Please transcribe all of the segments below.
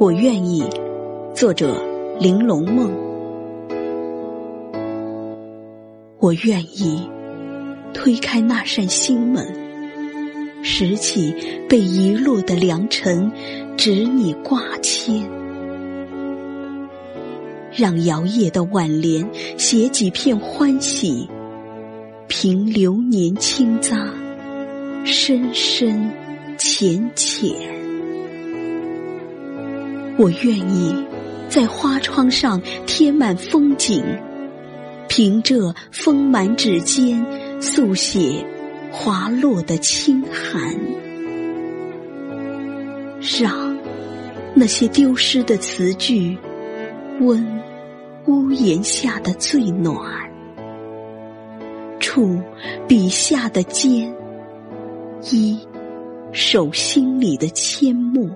我愿意。作者：玲珑梦。我愿意推开那扇心门，拾起被遗落的良辰，执你挂牵，让摇曳的挽联写几片欢喜，凭流年轻匝，深深浅浅。我愿意在花窗上贴满风景。凭这丰满指尖，速写滑落的清寒，让那些丢失的词句，温屋檐下的最暖，触笔下的尖，一手心里的阡陌，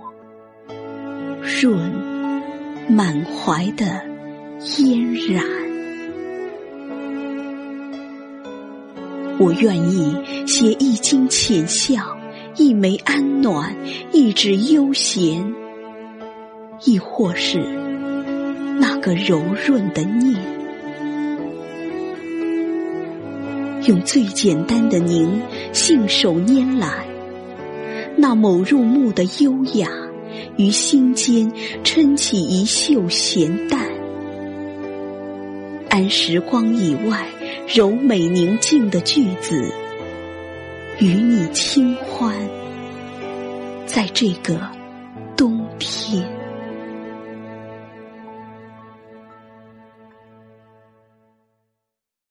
润满怀的嫣然。我愿意写一襟浅笑，一枚安暖，一纸悠闲，亦或是那个柔润的念，用最简单的您信手拈来，那某入目的优雅，于心间撑起一袖闲淡，安时光以外。柔美宁静的句子，与你清欢，在这个。